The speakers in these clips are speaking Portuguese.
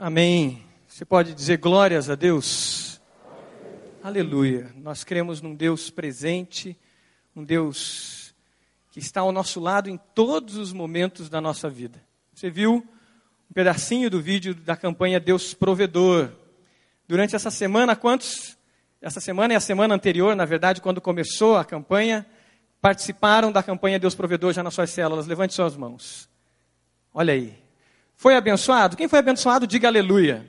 Amém. Você pode dizer glórias a Deus? Aleluia. Nós cremos num Deus presente, um Deus que está ao nosso lado em todos os momentos da nossa vida. Você viu um pedacinho do vídeo da campanha Deus Provedor. Durante essa semana, quantos? Essa semana e a semana anterior, na verdade, quando começou a campanha, participaram da campanha Deus Provedor já nas suas células? Levante suas mãos. Olha aí. Foi abençoado? Quem foi abençoado, diga aleluia.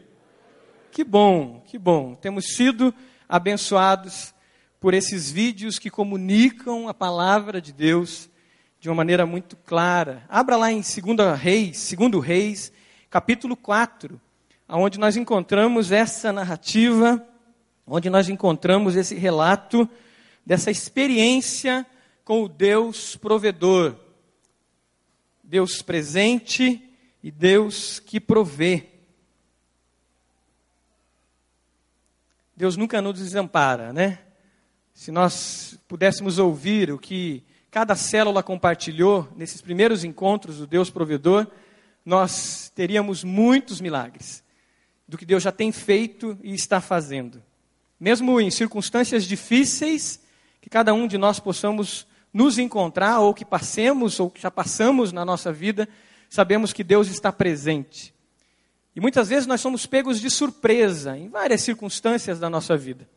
Que bom, que bom. Temos sido abençoados por esses vídeos que comunicam a palavra de Deus de uma maneira muito clara. Abra lá em 2 Reis, 2 Reis, capítulo 4, onde nós encontramos essa narrativa, onde nós encontramos esse relato dessa experiência com o Deus provedor. Deus presente e Deus que provê. Deus nunca nos desampara, né? Se nós pudéssemos ouvir o que cada célula compartilhou nesses primeiros encontros do Deus provedor, nós teríamos muitos milagres do que Deus já tem feito e está fazendo. Mesmo em circunstâncias difíceis, que cada um de nós possamos nos encontrar, ou que passemos, ou que já passamos na nossa vida, sabemos que Deus está presente. E muitas vezes nós somos pegos de surpresa em várias circunstâncias da nossa vida.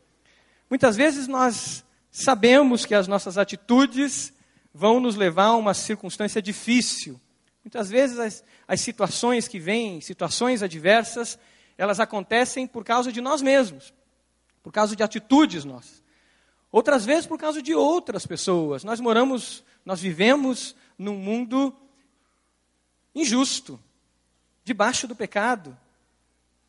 Muitas vezes nós sabemos que as nossas atitudes vão nos levar a uma circunstância difícil. Muitas vezes as, as situações que vêm, situações adversas, elas acontecem por causa de nós mesmos, por causa de atitudes nossas. Outras vezes por causa de outras pessoas. Nós moramos, nós vivemos num mundo injusto, debaixo do pecado,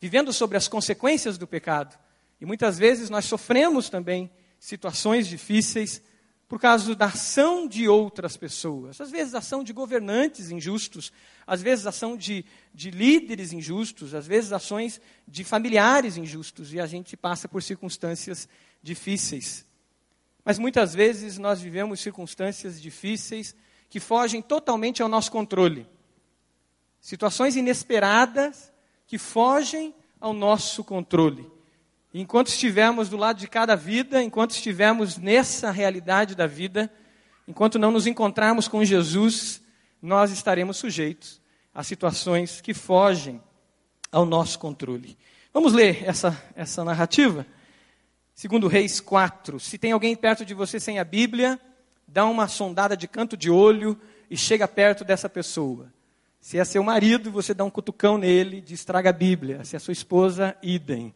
vivendo sobre as consequências do pecado. E muitas vezes nós sofremos também situações difíceis por causa da ação de outras pessoas. Às vezes, ação de governantes injustos, às vezes, ação de, de líderes injustos, às vezes, ações de familiares injustos, e a gente passa por circunstâncias difíceis. Mas muitas vezes nós vivemos circunstâncias difíceis que fogem totalmente ao nosso controle. Situações inesperadas que fogem ao nosso controle. Enquanto estivermos do lado de cada vida, enquanto estivermos nessa realidade da vida, enquanto não nos encontrarmos com Jesus, nós estaremos sujeitos a situações que fogem ao nosso controle. Vamos ler essa, essa narrativa? Segundo Reis 4. Se tem alguém perto de você sem a Bíblia, dá uma sondada de canto de olho e chega perto dessa pessoa. Se é seu marido, você dá um cutucão nele, diz traga a Bíblia. Se é sua esposa, idem.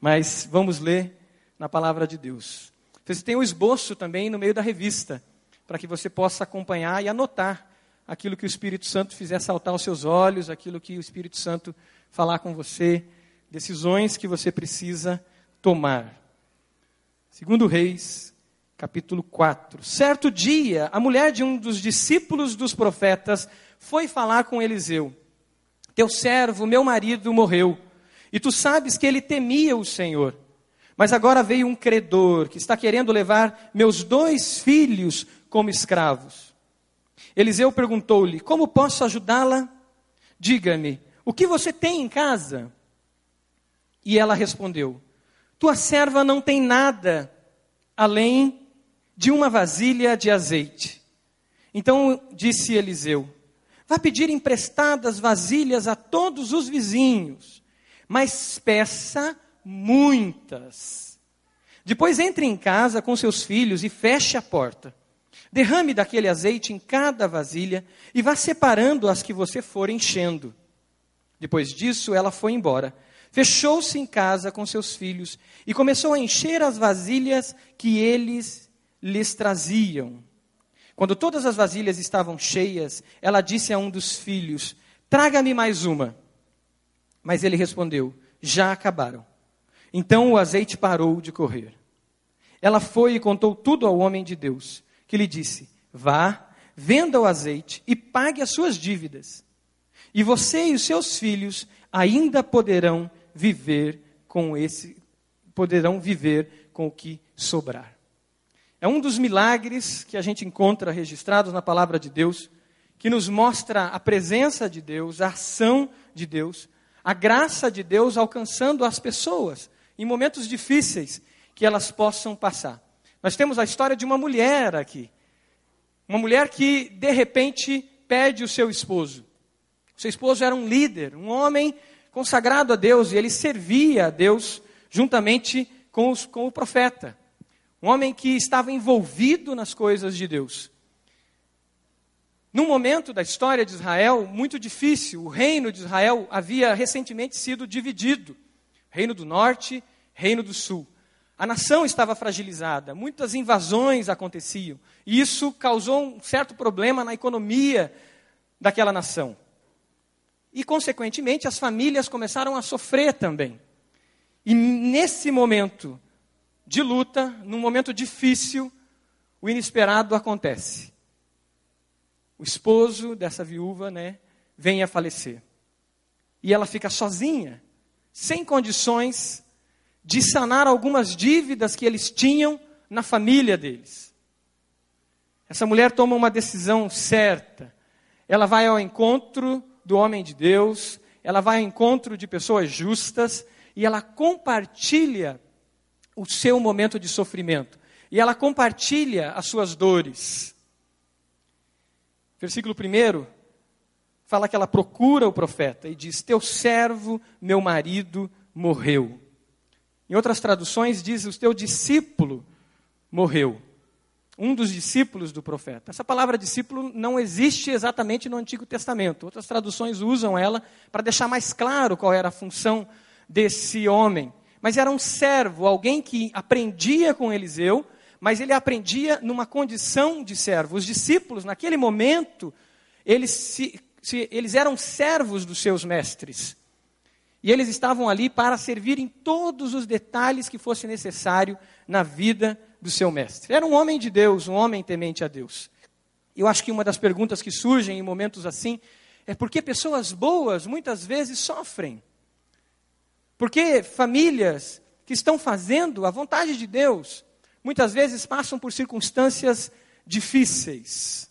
Mas vamos ler na palavra de Deus. Você tem o um esboço também no meio da revista, para que você possa acompanhar e anotar aquilo que o Espírito Santo fizer saltar aos seus olhos, aquilo que o Espírito Santo falar com você, decisões que você precisa tomar. Segundo Reis, capítulo 4. Certo dia, a mulher de um dos discípulos dos profetas foi falar com Eliseu: Teu servo, meu marido, morreu, e tu sabes que ele temia o Senhor. Mas agora veio um credor que está querendo levar meus dois filhos como escravos. Eliseu perguntou-lhe: Como posso ajudá-la? Diga-me, o que você tem em casa? E ela respondeu: Tua serva não tem nada além de uma vasilha de azeite. Então disse Eliseu: Vá pedir emprestadas vasilhas a todos os vizinhos, mas peça muitas. Depois entre em casa com seus filhos e feche a porta. Derrame daquele azeite em cada vasilha e vá separando as que você for enchendo. Depois disso, ela foi embora. Fechou-se em casa com seus filhos e começou a encher as vasilhas que eles lhes traziam. Quando todas as vasilhas estavam cheias, ela disse a um dos filhos: Traga-me mais uma. Mas ele respondeu: Já acabaram. Então o azeite parou de correr. Ela foi e contou tudo ao homem de Deus, que lhe disse: Vá, venda o azeite e pague as suas dívidas. E você e os seus filhos ainda poderão viver com esse poderão viver com o que sobrar. É um dos milagres que a gente encontra registrados na palavra de Deus, que nos mostra a presença de Deus, a ação de Deus, a graça de Deus alcançando as pessoas em momentos difíceis que elas possam passar. Nós temos a história de uma mulher aqui. Uma mulher que, de repente, perde o seu esposo. O seu esposo era um líder, um homem consagrado a Deus, e ele servia a Deus juntamente com, os, com o profeta. Um homem que estava envolvido nas coisas de Deus. Num momento da história de Israel muito difícil, o reino de Israel havia recentemente sido dividido: Reino do Norte, Reino do Sul. A nação estava fragilizada, muitas invasões aconteciam, e isso causou um certo problema na economia daquela nação. E, consequentemente, as famílias começaram a sofrer também. E nesse momento de luta, num momento difícil, o inesperado acontece o esposo dessa viúva, né, vem a falecer. E ela fica sozinha, sem condições de sanar algumas dívidas que eles tinham na família deles. Essa mulher toma uma decisão certa. Ela vai ao encontro do homem de Deus, ela vai ao encontro de pessoas justas e ela compartilha o seu momento de sofrimento. E ela compartilha as suas dores. Versículo 1 fala que ela procura o profeta e diz: Teu servo, meu marido, morreu. Em outras traduções, diz: O teu discípulo morreu. Um dos discípulos do profeta. Essa palavra discípulo não existe exatamente no Antigo Testamento. Outras traduções usam ela para deixar mais claro qual era a função desse homem. Mas era um servo, alguém que aprendia com Eliseu mas ele aprendia numa condição de servo. Os discípulos, naquele momento, eles, se, se, eles eram servos dos seus mestres. E eles estavam ali para servir em todos os detalhes que fosse necessário na vida do seu mestre. Era um homem de Deus, um homem temente a Deus. Eu acho que uma das perguntas que surgem em momentos assim é por que pessoas boas muitas vezes sofrem? Porque famílias que estão fazendo a vontade de Deus, muitas vezes passam por circunstâncias difíceis?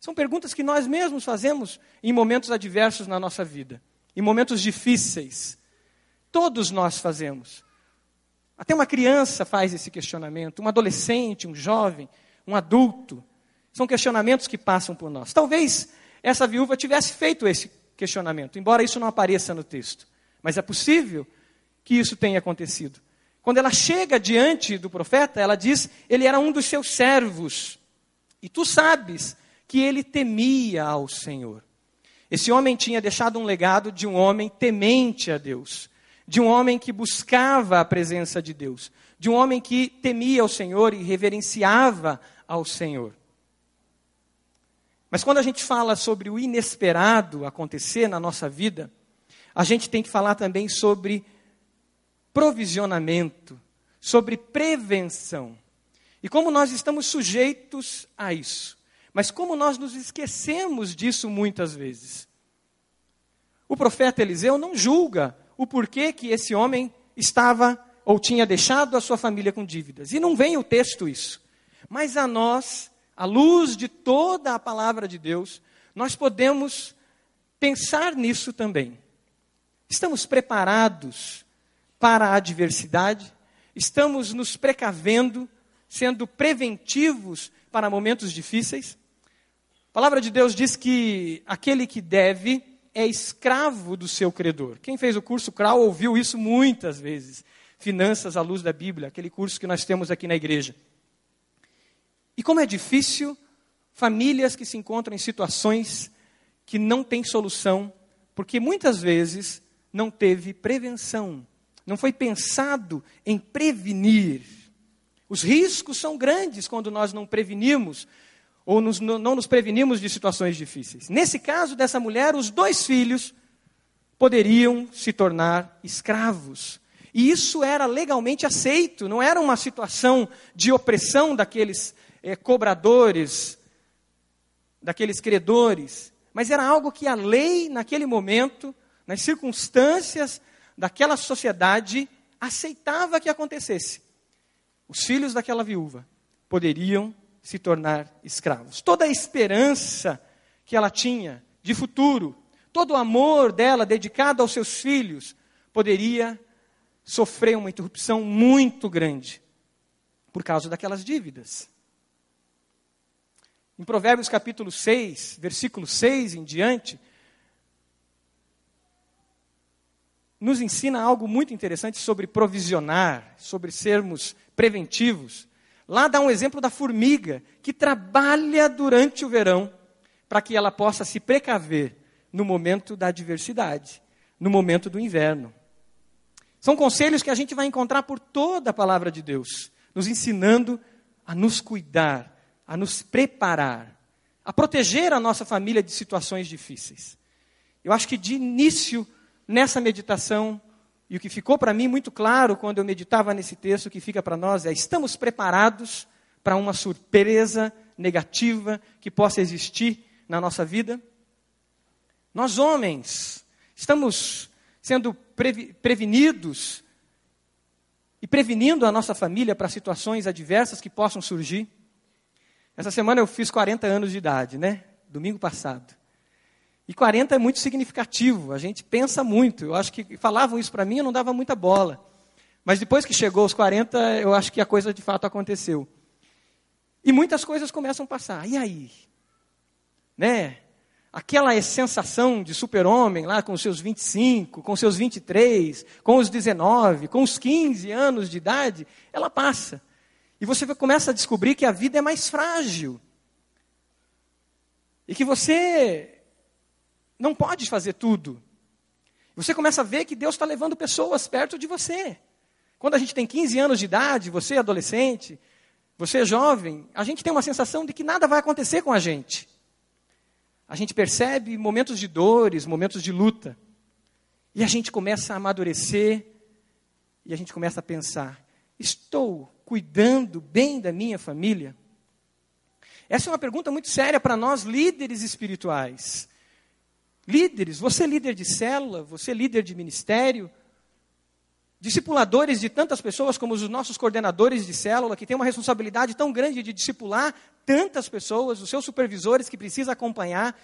São perguntas que nós mesmos fazemos em momentos adversos na nossa vida, em momentos difíceis. Todos nós fazemos. Até uma criança faz esse questionamento, um adolescente, um jovem, um adulto. São questionamentos que passam por nós. Talvez essa viúva tivesse feito esse questionamento, embora isso não apareça no texto. Mas é possível que isso tenha acontecido. Quando ela chega diante do profeta, ela diz: ele era um dos seus servos. E tu sabes que ele temia ao Senhor. Esse homem tinha deixado um legado de um homem temente a Deus, de um homem que buscava a presença de Deus, de um homem que temia ao Senhor e reverenciava ao Senhor. Mas quando a gente fala sobre o inesperado acontecer na nossa vida, a gente tem que falar também sobre provisionamento, sobre prevenção. E como nós estamos sujeitos a isso. Mas como nós nos esquecemos disso muitas vezes. O profeta Eliseu não julga o porquê que esse homem estava ou tinha deixado a sua família com dívidas. E não vem o texto isso. Mas a nós, à luz de toda a palavra de Deus, nós podemos pensar nisso também. Estamos preparados para a adversidade, estamos nos precavendo, sendo preventivos para momentos difíceis. A palavra de Deus diz que aquele que deve é escravo do seu credor. Quem fez o curso CRAU ouviu isso muitas vezes. Finanças à luz da Bíblia, aquele curso que nós temos aqui na igreja. E como é difícil famílias que se encontram em situações que não têm solução, porque muitas vezes não teve prevenção não foi pensado em prevenir. Os riscos são grandes quando nós não prevenimos ou nos, não nos prevenimos de situações difíceis. Nesse caso dessa mulher, os dois filhos poderiam se tornar escravos. E isso era legalmente aceito, não era uma situação de opressão daqueles é, cobradores, daqueles credores, mas era algo que a lei, naquele momento, nas circunstâncias daquela sociedade aceitava que acontecesse. Os filhos daquela viúva poderiam se tornar escravos. Toda a esperança que ela tinha de futuro, todo o amor dela dedicado aos seus filhos, poderia sofrer uma interrupção muito grande por causa daquelas dívidas. Em Provérbios capítulo 6, versículo 6 em diante, nos ensina algo muito interessante sobre provisionar, sobre sermos preventivos. Lá dá um exemplo da formiga que trabalha durante o verão para que ela possa se precaver no momento da adversidade, no momento do inverno. São conselhos que a gente vai encontrar por toda a palavra de Deus, nos ensinando a nos cuidar, a nos preparar, a proteger a nossa família de situações difíceis. Eu acho que de início, nessa meditação, e o que ficou para mim muito claro quando eu meditava nesse texto, que fica para nós é: estamos preparados para uma surpresa negativa que possa existir na nossa vida? Nós, homens, estamos sendo prevenidos e prevenindo a nossa família para situações adversas que possam surgir? Essa semana eu fiz 40 anos de idade, né? Domingo passado. E 40 é muito significativo, a gente pensa muito. Eu acho que falavam isso para mim, eu não dava muita bola. Mas depois que chegou aos 40, eu acho que a coisa de fato aconteceu. E muitas coisas começam a passar. E aí? Né? Aquela sensação de super-homem lá com os seus 25, com os seus 23, com os 19, com os 15 anos de idade, ela passa. E você começa a descobrir que a vida é mais frágil. E que você não pode fazer tudo. Você começa a ver que Deus está levando pessoas perto de você. Quando a gente tem 15 anos de idade, você é adolescente, você é jovem, a gente tem uma sensação de que nada vai acontecer com a gente. A gente percebe momentos de dores, momentos de luta. E a gente começa a amadurecer e a gente começa a pensar: estou cuidando bem da minha família? Essa é uma pergunta muito séria para nós líderes espirituais. Líderes, você é líder de célula, você é líder de ministério, discipuladores de tantas pessoas como os nossos coordenadores de célula, que têm uma responsabilidade tão grande de discipular tantas pessoas, os seus supervisores que precisa acompanhar,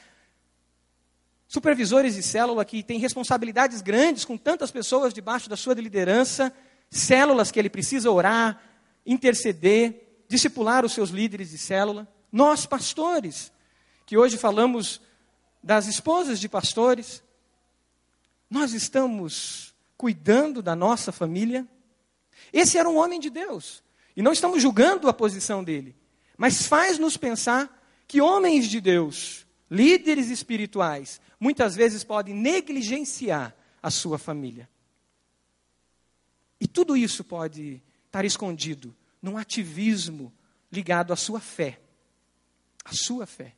supervisores de célula que têm responsabilidades grandes com tantas pessoas debaixo da sua liderança, células que ele precisa orar, interceder, discipular os seus líderes de célula. Nós, pastores, que hoje falamos das esposas de pastores, nós estamos cuidando da nossa família. Esse era um homem de Deus. E não estamos julgando a posição dele. Mas faz-nos pensar que homens de Deus, líderes espirituais, muitas vezes podem negligenciar a sua família. E tudo isso pode estar escondido num ativismo ligado à sua fé. A sua fé.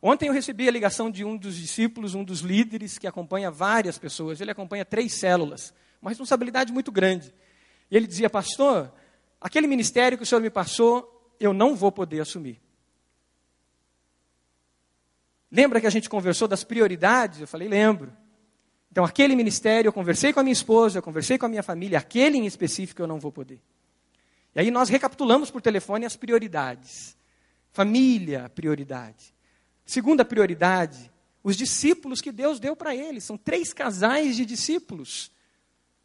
Ontem eu recebi a ligação de um dos discípulos, um dos líderes que acompanha várias pessoas. Ele acompanha três células, uma responsabilidade muito grande. E ele dizia, pastor, aquele ministério que o senhor me passou, eu não vou poder assumir. Lembra que a gente conversou das prioridades? Eu falei, lembro. Então, aquele ministério, eu conversei com a minha esposa, eu conversei com a minha família, aquele em específico eu não vou poder. E aí nós recapitulamos por telefone as prioridades. Família, prioridade. Segunda prioridade, os discípulos que Deus deu para eles. São três casais de discípulos.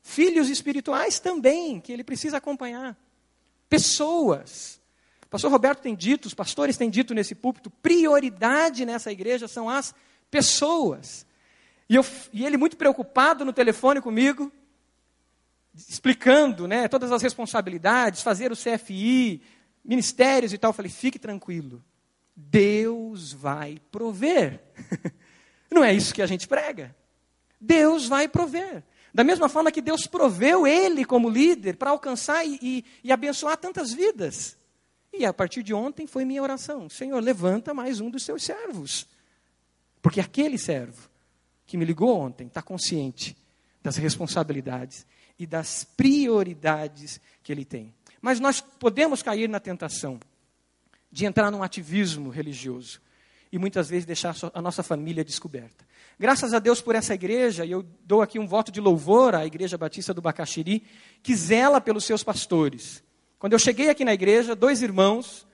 Filhos espirituais também, que ele precisa acompanhar. Pessoas. O pastor Roberto tem dito, os pastores têm dito nesse púlpito, prioridade nessa igreja são as pessoas. E, eu, e ele muito preocupado no telefone comigo, explicando né, todas as responsabilidades, fazer o CFI, ministérios e tal. Eu falei, fique tranquilo. Deus vai prover. Não é isso que a gente prega. Deus vai prover. Da mesma forma que Deus proveu ele como líder para alcançar e, e, e, abençoar tantas vidas. E a partir de ontem foi minha oração: Senhor, levanta mais um dos seus servos. Porque aquele servo que me ligou ontem está consciente das responsabilidades e das prioridades que ele tem. Mas nós podemos cair na tentação de entrar num ativismo religioso e muitas vezes deixar a nossa família descoberta. Graças a Deus por essa igreja, e eu dou aqui um voto de louvor à Igreja Batista do Bacaxiri, que zela pelos seus pastores. Quando eu cheguei aqui na igreja, dois irmãos,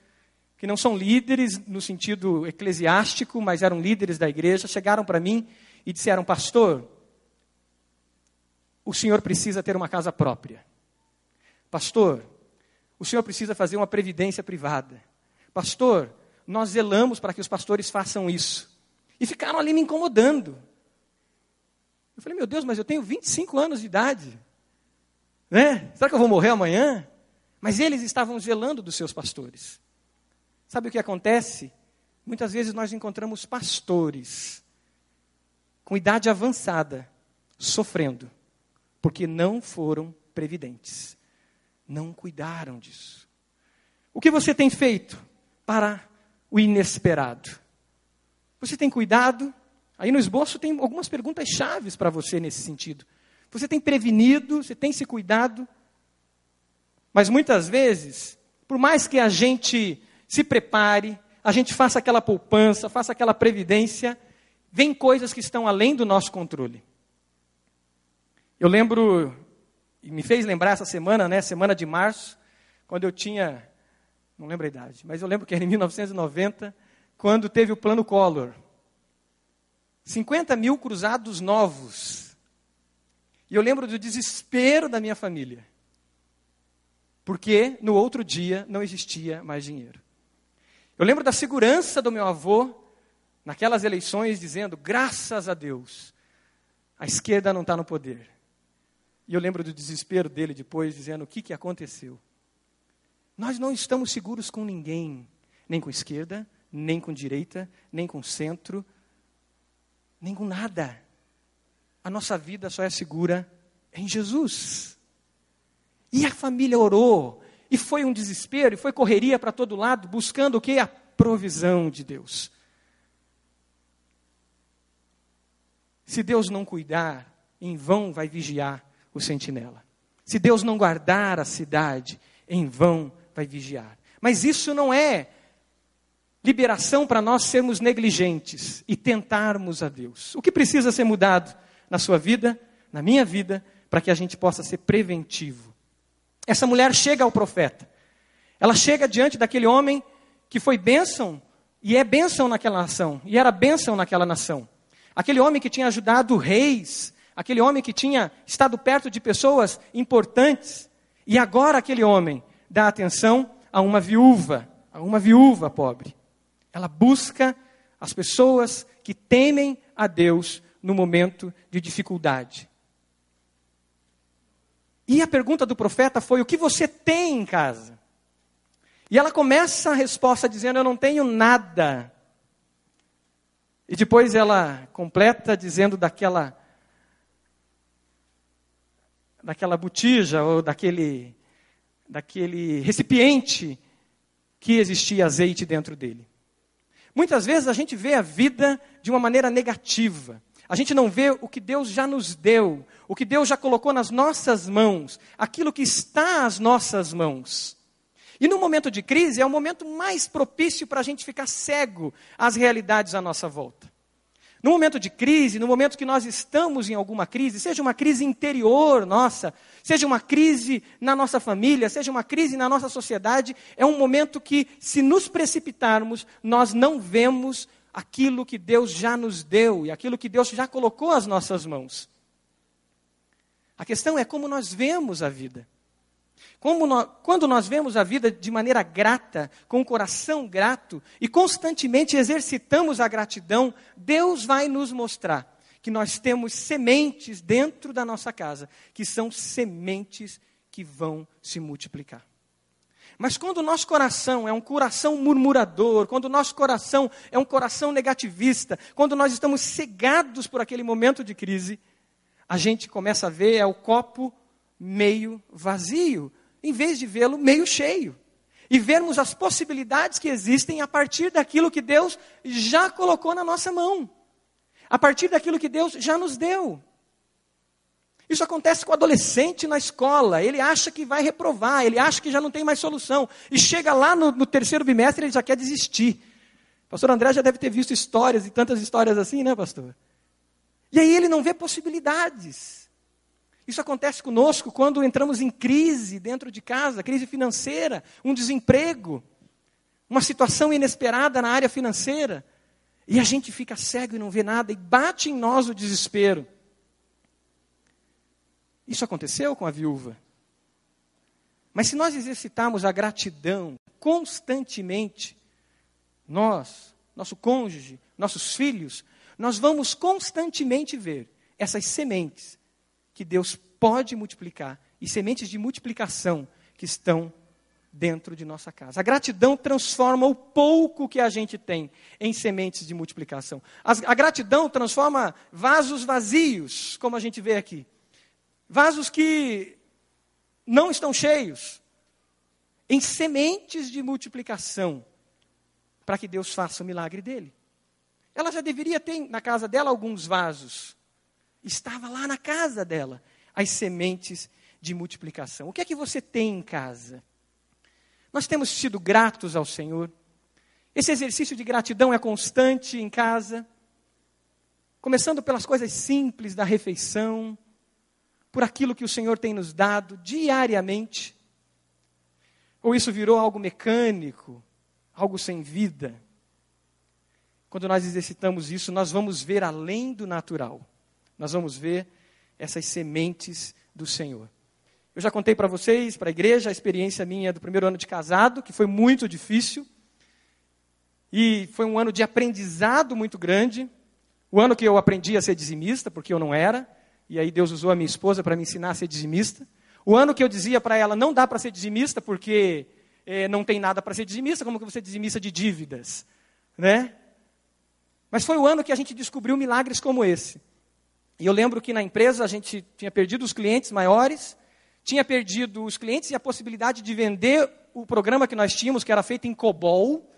que não são líderes no sentido eclesiástico, mas eram líderes da igreja, chegaram para mim e disseram: Pastor, o senhor precisa ter uma casa própria. Pastor, o senhor precisa fazer uma previdência privada. Pastor, nós zelamos para que os pastores façam isso. E ficaram ali me incomodando. Eu falei, meu Deus, mas eu tenho 25 anos de idade. Né? Será que eu vou morrer amanhã? Mas eles estavam zelando dos seus pastores. Sabe o que acontece? Muitas vezes nós encontramos pastores com idade avançada sofrendo porque não foram previdentes. Não cuidaram disso. O que você tem feito para o inesperado? Você tem cuidado? Aí no esboço tem algumas perguntas chaves para você nesse sentido. Você tem prevenido, você tem se cuidado? Mas muitas vezes, por mais que a gente se prepare, a gente faça aquela poupança, faça aquela previdência, vem coisas que estão além do nosso controle. Eu lembro, e me fez lembrar essa semana, né, semana de março, quando eu tinha, não lembro a idade, mas eu lembro que era em 1990, quando teve o plano Collor. 50 mil cruzados novos. E eu lembro do desespero da minha família. Porque no outro dia não existia mais dinheiro. Eu lembro da segurança do meu avô naquelas eleições, dizendo: graças a Deus, a esquerda não está no poder. E eu lembro do desespero dele depois, dizendo: o que, que aconteceu? Nós não estamos seguros com ninguém, nem com esquerda, nem com direita, nem com centro, nem com nada. A nossa vida só é segura em Jesus. E a família orou, e foi um desespero, e foi correria para todo lado, buscando o que? A provisão de Deus. Se Deus não cuidar, em vão vai vigiar o sentinela. Se Deus não guardar a cidade, em vão vai vigiar. Mas isso não é liberação para nós sermos negligentes e tentarmos a Deus. O que precisa ser mudado na sua vida, na minha vida, para que a gente possa ser preventivo? Essa mulher chega ao profeta. Ela chega diante daquele homem que foi bênção e é bênção naquela nação, e era bênção naquela nação. Aquele homem que tinha ajudado reis, aquele homem que tinha estado perto de pessoas importantes, e agora aquele homem dá atenção a uma viúva, a uma viúva pobre. Ela busca as pessoas que temem a Deus no momento de dificuldade. E a pergunta do profeta foi: O que você tem em casa? E ela começa a resposta dizendo: Eu não tenho nada. E depois ela completa dizendo daquela daquela botija ou daquele daquele recipiente que existia azeite dentro dele. Muitas vezes a gente vê a vida de uma maneira negativa. A gente não vê o que Deus já nos deu, o que Deus já colocou nas nossas mãos, aquilo que está às nossas mãos. E no momento de crise é o momento mais propício para a gente ficar cego às realidades à nossa volta. No momento de crise, no momento que nós estamos em alguma crise, seja uma crise interior nossa, seja uma crise na nossa família, seja uma crise na nossa sociedade, é um momento que, se nos precipitarmos, nós não vemos aquilo que Deus já nos deu e aquilo que Deus já colocou às nossas mãos. A questão é como nós vemos a vida. Nós, quando nós vemos a vida de maneira grata, com o coração grato e constantemente exercitamos a gratidão, Deus vai nos mostrar que nós temos sementes dentro da nossa casa, que são sementes que vão se multiplicar. Mas quando o nosso coração é um coração murmurador, quando o nosso coração é um coração negativista, quando nós estamos cegados por aquele momento de crise, a gente começa a ver é o copo meio vazio, em vez de vê-lo meio cheio. E vermos as possibilidades que existem a partir daquilo que Deus já colocou na nossa mão. A partir daquilo que Deus já nos deu. Isso acontece com o adolescente na escola. Ele acha que vai reprovar, ele acha que já não tem mais solução. E chega lá no, no terceiro bimestre ele já quer desistir. pastor André já deve ter visto histórias e tantas histórias assim, né, pastor? E aí ele não vê possibilidades. Isso acontece conosco quando entramos em crise dentro de casa, crise financeira, um desemprego, uma situação inesperada na área financeira. E a gente fica cego e não vê nada, e bate em nós o desespero. Isso aconteceu com a viúva. Mas se nós exercitarmos a gratidão constantemente, nós, nosso cônjuge, nossos filhos, nós vamos constantemente ver essas sementes que Deus pode multiplicar e sementes de multiplicação que estão dentro de nossa casa. A gratidão transforma o pouco que a gente tem em sementes de multiplicação. A gratidão transforma vasos vazios, como a gente vê aqui. Vasos que não estão cheios, em sementes de multiplicação, para que Deus faça o milagre dele. Ela já deveria ter na casa dela alguns vasos. Estava lá na casa dela as sementes de multiplicação. O que é que você tem em casa? Nós temos sido gratos ao Senhor. Esse exercício de gratidão é constante em casa, começando pelas coisas simples da refeição, por aquilo que o Senhor tem nos dado diariamente. Ou isso virou algo mecânico, algo sem vida? Quando nós exercitamos isso, nós vamos ver além do natural. Nós vamos ver essas sementes do Senhor. Eu já contei para vocês, para a igreja, a experiência minha do primeiro ano de casado, que foi muito difícil. E foi um ano de aprendizado muito grande. O ano que eu aprendi a ser dizimista, porque eu não era. E aí Deus usou a minha esposa para me ensinar a ser dizimista. O ano que eu dizia para ela, não dá para ser dizimista, porque é, não tem nada para ser dizimista, como que você é dizimista de dívidas? Né? Mas foi o ano que a gente descobriu milagres como esse. E eu lembro que na empresa a gente tinha perdido os clientes maiores, tinha perdido os clientes e a possibilidade de vender o programa que nós tínhamos, que era feito em COBOL.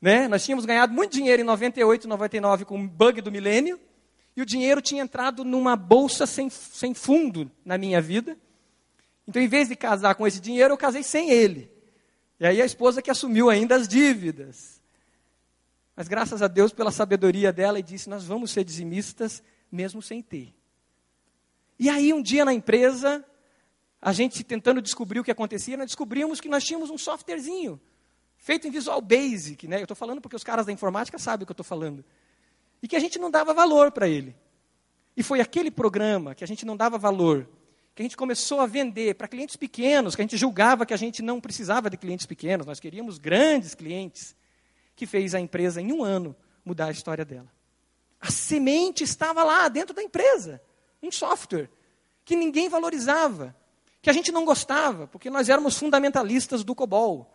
Né? Nós tínhamos ganhado muito dinheiro em 98, 99 com o bug do milênio, e o dinheiro tinha entrado numa bolsa sem, sem fundo na minha vida. Então, em vez de casar com esse dinheiro, eu casei sem ele. E aí a esposa que assumiu ainda as dívidas. Mas graças a Deus pela sabedoria dela, e disse: Nós vamos ser dizimistas mesmo sem ter. E aí, um dia na empresa, a gente tentando descobrir o que acontecia, nós descobrimos que nós tínhamos um softwarezinho, feito em Visual Basic, né? Eu estou falando porque os caras da informática sabem o que eu estou falando. E que a gente não dava valor para ele. E foi aquele programa que a gente não dava valor, que a gente começou a vender para clientes pequenos, que a gente julgava que a gente não precisava de clientes pequenos, nós queríamos grandes clientes, que fez a empresa em um ano mudar a história dela. A semente estava lá dentro da empresa, um software que ninguém valorizava que a gente não gostava, porque nós éramos fundamentalistas do COBOL.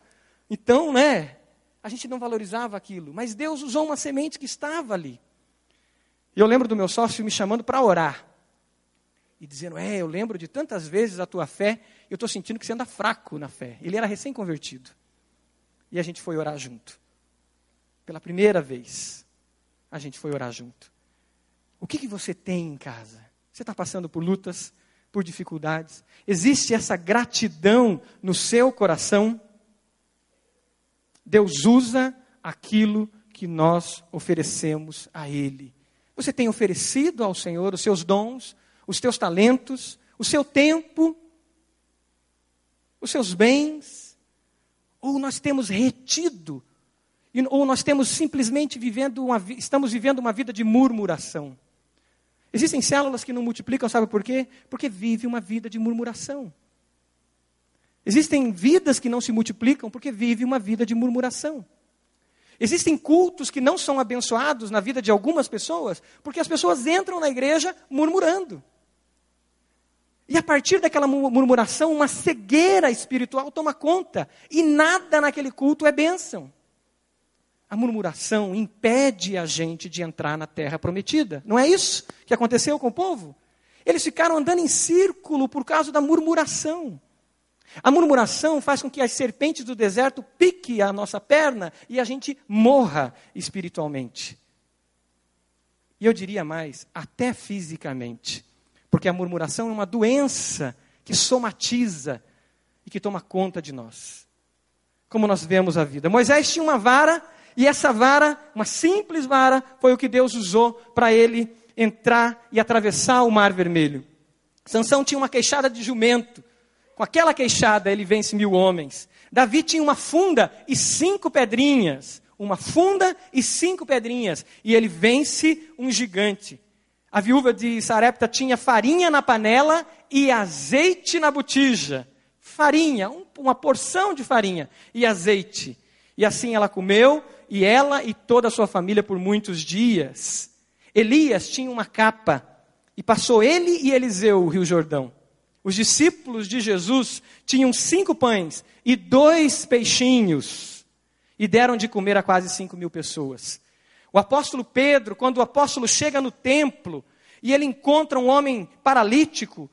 Então, né, a gente não valorizava aquilo. Mas Deus usou uma semente que estava ali. E eu lembro do meu sócio me chamando para orar. E dizendo, é, eu lembro de tantas vezes a tua fé, eu estou sentindo que você anda fraco na fé. Ele era recém-convertido. E a gente foi orar junto. Pela primeira vez, a gente foi orar junto. O que, que você tem em casa? Você está passando por lutas? por dificuldades? Existe essa gratidão no seu coração? Deus usa aquilo que nós oferecemos a Ele. Você tem oferecido ao Senhor os seus dons, os teus talentos, o seu tempo, os seus bens? Ou nós temos retido? Ou nós temos simplesmente vivendo uma, estamos vivendo uma vida de murmuração? Existem células que não multiplicam, sabe por quê? Porque vive uma vida de murmuração. Existem vidas que não se multiplicam porque vive uma vida de murmuração. Existem cultos que não são abençoados na vida de algumas pessoas porque as pessoas entram na igreja murmurando. E a partir daquela murmuração, uma cegueira espiritual toma conta e nada naquele culto é bênção a murmuração impede a gente de entrar na terra prometida. Não é isso que aconteceu com o povo? Eles ficaram andando em círculo por causa da murmuração. A murmuração faz com que as serpentes do deserto piquem a nossa perna e a gente morra espiritualmente. E eu diria mais, até fisicamente. Porque a murmuração é uma doença que somatiza e que toma conta de nós. Como nós vemos a vida. Moisés tinha uma vara e essa vara, uma simples vara, foi o que Deus usou para ele entrar e atravessar o mar vermelho. Sansão tinha uma queixada de jumento. Com aquela queixada ele vence mil homens. Davi tinha uma funda e cinco pedrinhas. uma funda e cinco pedrinhas, e ele vence um gigante. A viúva de Sarepta tinha farinha na panela e azeite na botija. Farinha, um, uma porção de farinha e azeite. E assim ela comeu, e ela e toda a sua família por muitos dias. Elias tinha uma capa, e passou ele e Eliseu o Rio Jordão. Os discípulos de Jesus tinham cinco pães e dois peixinhos, e deram de comer a quase cinco mil pessoas. O apóstolo Pedro, quando o apóstolo chega no templo e ele encontra um homem paralítico,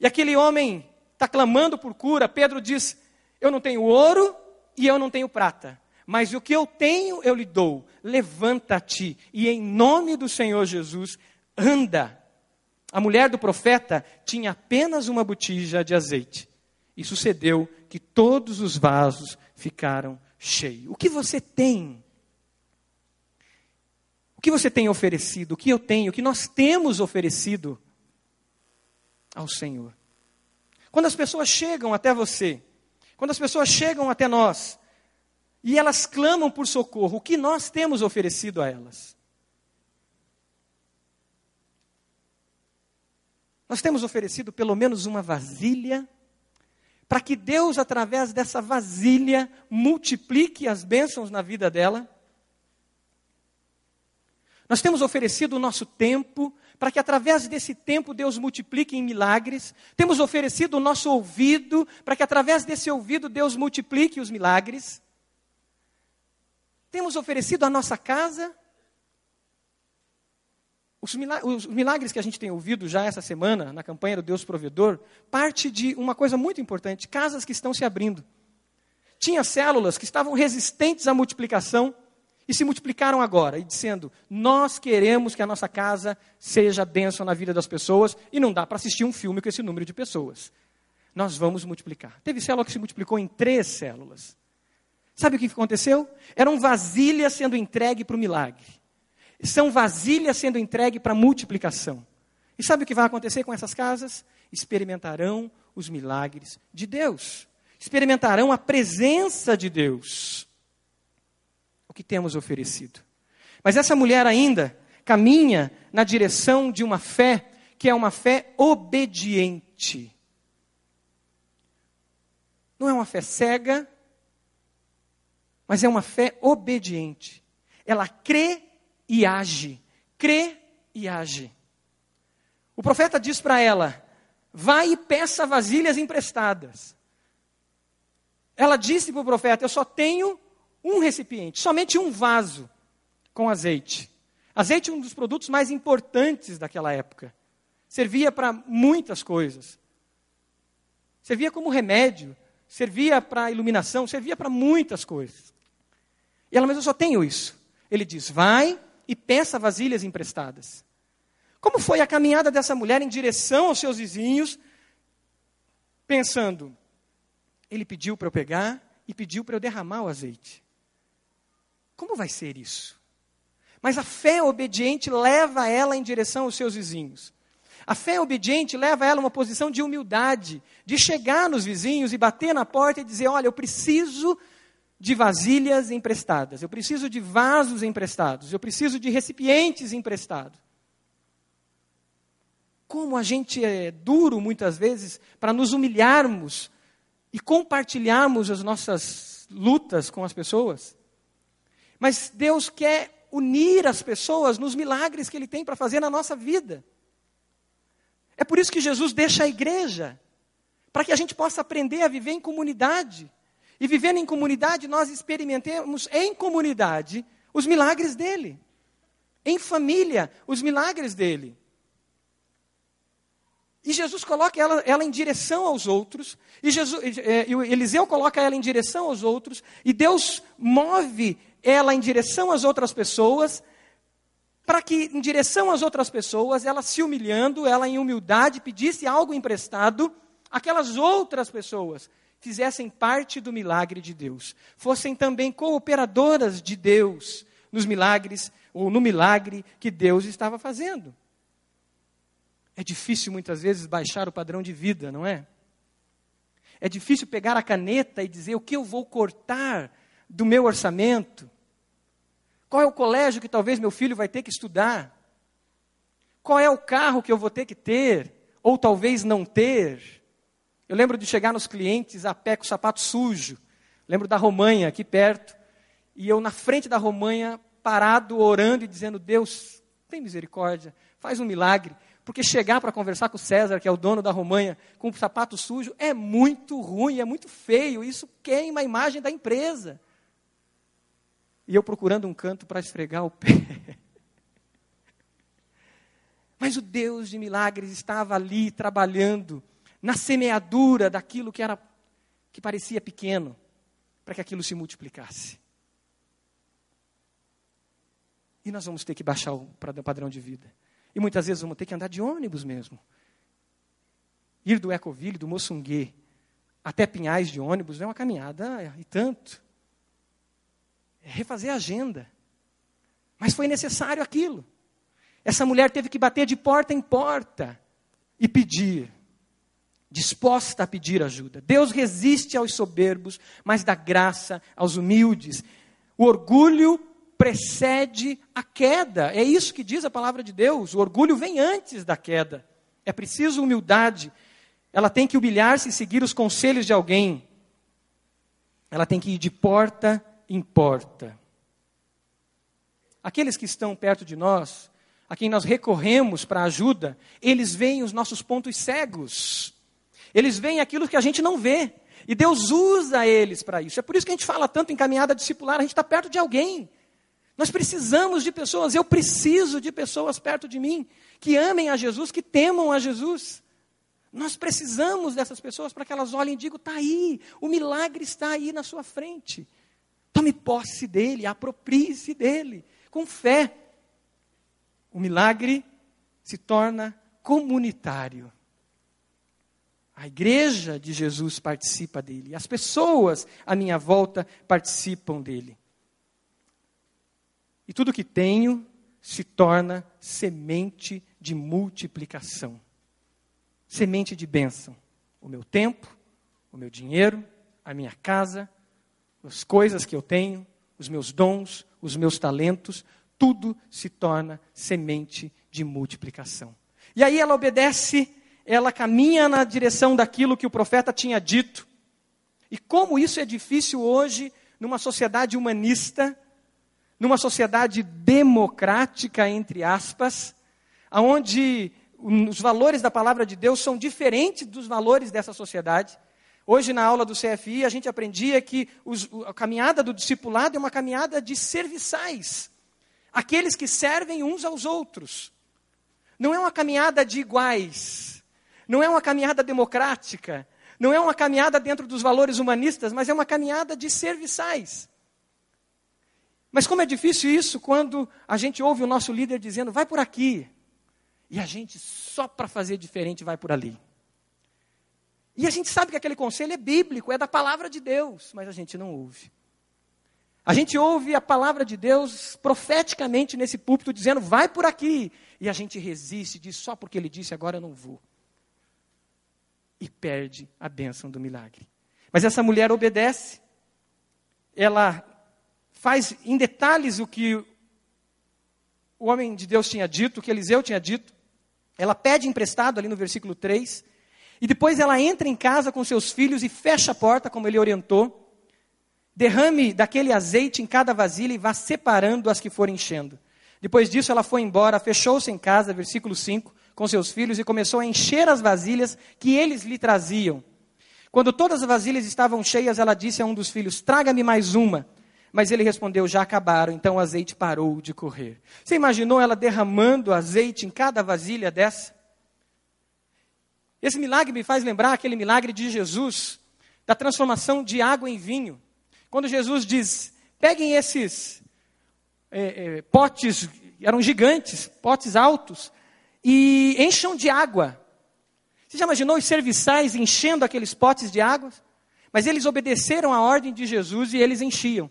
e aquele homem está clamando por cura, Pedro diz: Eu não tenho ouro e eu não tenho prata, mas o que eu tenho eu lhe dou. Levanta-te e, em nome do Senhor Jesus, anda. A mulher do profeta tinha apenas uma botija de azeite. E sucedeu que todos os vasos ficaram cheios. O que você tem o que você tem oferecido? O que eu tenho? O que nós temos oferecido ao Senhor? Quando as pessoas chegam até você, quando as pessoas chegam até nós e elas clamam por socorro, o que nós temos oferecido a elas? Nós temos oferecido pelo menos uma vasilha, para que Deus, através dessa vasilha, multiplique as bênçãos na vida dela? Nós temos oferecido o nosso tempo para que através desse tempo Deus multiplique em milagres. Temos oferecido o nosso ouvido para que através desse ouvido Deus multiplique os milagres. Temos oferecido a nossa casa. Os milagres que a gente tem ouvido já essa semana, na campanha do Deus Provedor, parte de uma coisa muito importante: casas que estão se abrindo. Tinha células que estavam resistentes à multiplicação, e se multiplicaram agora, e dizendo: Nós queremos que a nossa casa seja bênção na vida das pessoas, e não dá para assistir um filme com esse número de pessoas. Nós vamos multiplicar. Teve célula que se multiplicou em três células. Sabe o que aconteceu? Eram vasilhas sendo entregue para o milagre. São vasilhas sendo entregue para a multiplicação. E sabe o que vai acontecer com essas casas? Experimentarão os milagres de Deus. Experimentarão a presença de Deus o que temos oferecido. Mas essa mulher ainda caminha na direção de uma fé que é uma fé obediente. Não é uma fé cega, mas é uma fé obediente. Ela crê e age. Crê e age. O profeta diz para ela: vai e peça vasilhas emprestadas. Ela disse para o profeta: Eu só tenho um recipiente, somente um vaso com azeite. Azeite é um dos produtos mais importantes daquela época. Servia para muitas coisas. Servia como remédio, servia para iluminação, servia para muitas coisas. E ela, mas eu só tenho isso. Ele diz: vai e peça vasilhas emprestadas. Como foi a caminhada dessa mulher em direção aos seus vizinhos, pensando, ele pediu para eu pegar e pediu para eu derramar o azeite. Como vai ser isso? Mas a fé obediente leva ela em direção aos seus vizinhos. A fé obediente leva ela a uma posição de humildade, de chegar nos vizinhos e bater na porta e dizer: Olha, eu preciso de vasilhas emprestadas, eu preciso de vasos emprestados, eu preciso de recipientes emprestados. Como a gente é duro muitas vezes para nos humilharmos e compartilharmos as nossas lutas com as pessoas. Mas Deus quer unir as pessoas nos milagres que Ele tem para fazer na nossa vida. É por isso que Jesus deixa a igreja, para que a gente possa aprender a viver em comunidade. E vivendo em comunidade, nós experimentemos em comunidade os milagres dele. Em família, os milagres dele. E Jesus coloca ela, ela em direção aos outros, e, Jesus, e Eliseu coloca ela em direção aos outros, e Deus move ela em direção às outras pessoas, para que, em direção às outras pessoas, ela se humilhando, ela em humildade pedisse algo emprestado, aquelas outras pessoas fizessem parte do milagre de Deus, fossem também cooperadoras de Deus nos milagres, ou no milagre que Deus estava fazendo. É difícil muitas vezes baixar o padrão de vida, não é? É difícil pegar a caneta e dizer o que eu vou cortar do meu orçamento? Qual é o colégio que talvez meu filho vai ter que estudar? Qual é o carro que eu vou ter que ter? Ou talvez não ter? Eu lembro de chegar nos clientes a pé com o sapato sujo. Lembro da Romanha, aqui perto. E eu na frente da Romanha, parado, orando e dizendo: Deus, tem misericórdia, faz um milagre. Porque chegar para conversar com o César, que é o dono da Romanha, com o sapato sujo, é muito ruim, é muito feio. Isso queima a imagem da empresa. E eu procurando um canto para esfregar o pé. Mas o Deus de milagres estava ali trabalhando na semeadura daquilo que era que parecia pequeno, para que aquilo se multiplicasse. E nós vamos ter que baixar o padrão de vida. E muitas vezes vamos ter que andar de ônibus mesmo. Ir do Ecoville, do Moçungue, até Pinhais de ônibus é uma caminhada e tanto. É refazer a agenda. Mas foi necessário aquilo. Essa mulher teve que bater de porta em porta e pedir, disposta a pedir ajuda. Deus resiste aos soberbos, mas dá graça aos humildes. O orgulho precede a queda. É isso que diz a palavra de Deus. O orgulho vem antes da queda. É preciso humildade. Ela tem que humilhar-se e seguir os conselhos de alguém. Ela tem que ir de porta em porta. Aqueles que estão perto de nós a quem nós recorremos para ajuda, eles veem os nossos pontos cegos. Eles veem aquilo que a gente não vê. E Deus usa eles para isso. É por isso que a gente fala tanto em caminhada discipular, a gente está perto de alguém. Nós precisamos de pessoas, eu preciso de pessoas perto de mim, que amem a Jesus, que temam a Jesus. Nós precisamos dessas pessoas para que elas olhem e digam: está aí, o milagre está aí na sua frente. Tome posse dele, aproprie-se dele, com fé o milagre se torna comunitário. A igreja de Jesus participa dele, as pessoas à minha volta participam dele. E tudo que tenho se torna semente de multiplicação, semente de bênção. O meu tempo, o meu dinheiro, a minha casa, as coisas que eu tenho, os meus dons, os meus talentos, tudo se torna semente de multiplicação. E aí ela obedece, ela caminha na direção daquilo que o profeta tinha dito. E como isso é difícil hoje, numa sociedade humanista, numa sociedade democrática, entre aspas, onde os valores da palavra de Deus são diferentes dos valores dessa sociedade. Hoje, na aula do CFI, a gente aprendia que os, a caminhada do discipulado é uma caminhada de serviçais aqueles que servem uns aos outros. Não é uma caminhada de iguais, não é uma caminhada democrática, não é uma caminhada dentro dos valores humanistas, mas é uma caminhada de serviçais. Mas como é difícil isso quando a gente ouve o nosso líder dizendo, vai por aqui, e a gente só para fazer diferente vai por ali. E a gente sabe que aquele conselho é bíblico, é da palavra de Deus, mas a gente não ouve. A gente ouve a palavra de Deus profeticamente nesse púlpito dizendo, vai por aqui. E a gente resiste, diz, só porque ele disse, agora eu não vou. E perde a bênção do milagre. Mas essa mulher obedece, ela faz em detalhes o que o homem de Deus tinha dito, o que Eliseu tinha dito. Ela pede emprestado ali no versículo 3. E depois ela entra em casa com seus filhos e fecha a porta, como ele orientou. Derrame daquele azeite em cada vasilha e vá separando as que forem enchendo. Depois disso, ela foi embora, fechou-se em casa, versículo 5, com seus filhos e começou a encher as vasilhas que eles lhe traziam. Quando todas as vasilhas estavam cheias, ela disse a um dos filhos: Traga-me mais uma. Mas ele respondeu: Já acabaram. Então o azeite parou de correr. Você imaginou ela derramando azeite em cada vasilha dessa? Esse milagre me faz lembrar aquele milagre de Jesus, da transformação de água em vinho. Quando Jesus diz: peguem esses é, é, potes, eram gigantes, potes altos, e encham de água. Você já imaginou os serviçais enchendo aqueles potes de água? Mas eles obedeceram a ordem de Jesus e eles enchiam.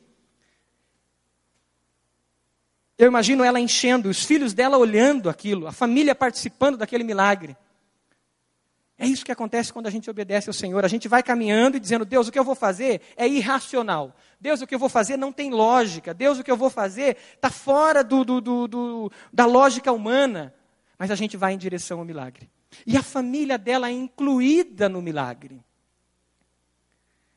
Eu imagino ela enchendo, os filhos dela olhando aquilo, a família participando daquele milagre. É isso que acontece quando a gente obedece ao Senhor. A gente vai caminhando e dizendo: Deus, o que eu vou fazer é irracional. Deus, o que eu vou fazer não tem lógica. Deus, o que eu vou fazer está fora do, do, do, da lógica humana. Mas a gente vai em direção ao milagre. E a família dela é incluída no milagre.